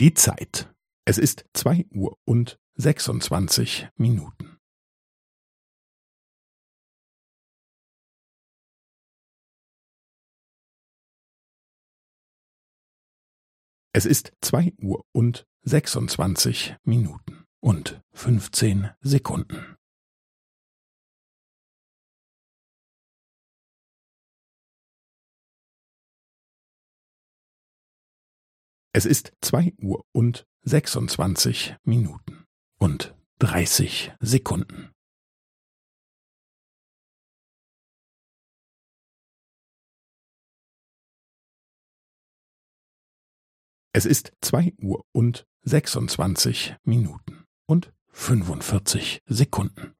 Die Zeit. Es ist zwei Uhr und sechsundzwanzig Minuten. Es ist zwei Uhr und sechsundzwanzig Minuten und fünfzehn Sekunden. Es ist zwei Uhr und sechsundzwanzig Minuten und dreißig Sekunden. Es ist zwei Uhr und sechsundzwanzig Minuten und fünfundvierzig Sekunden.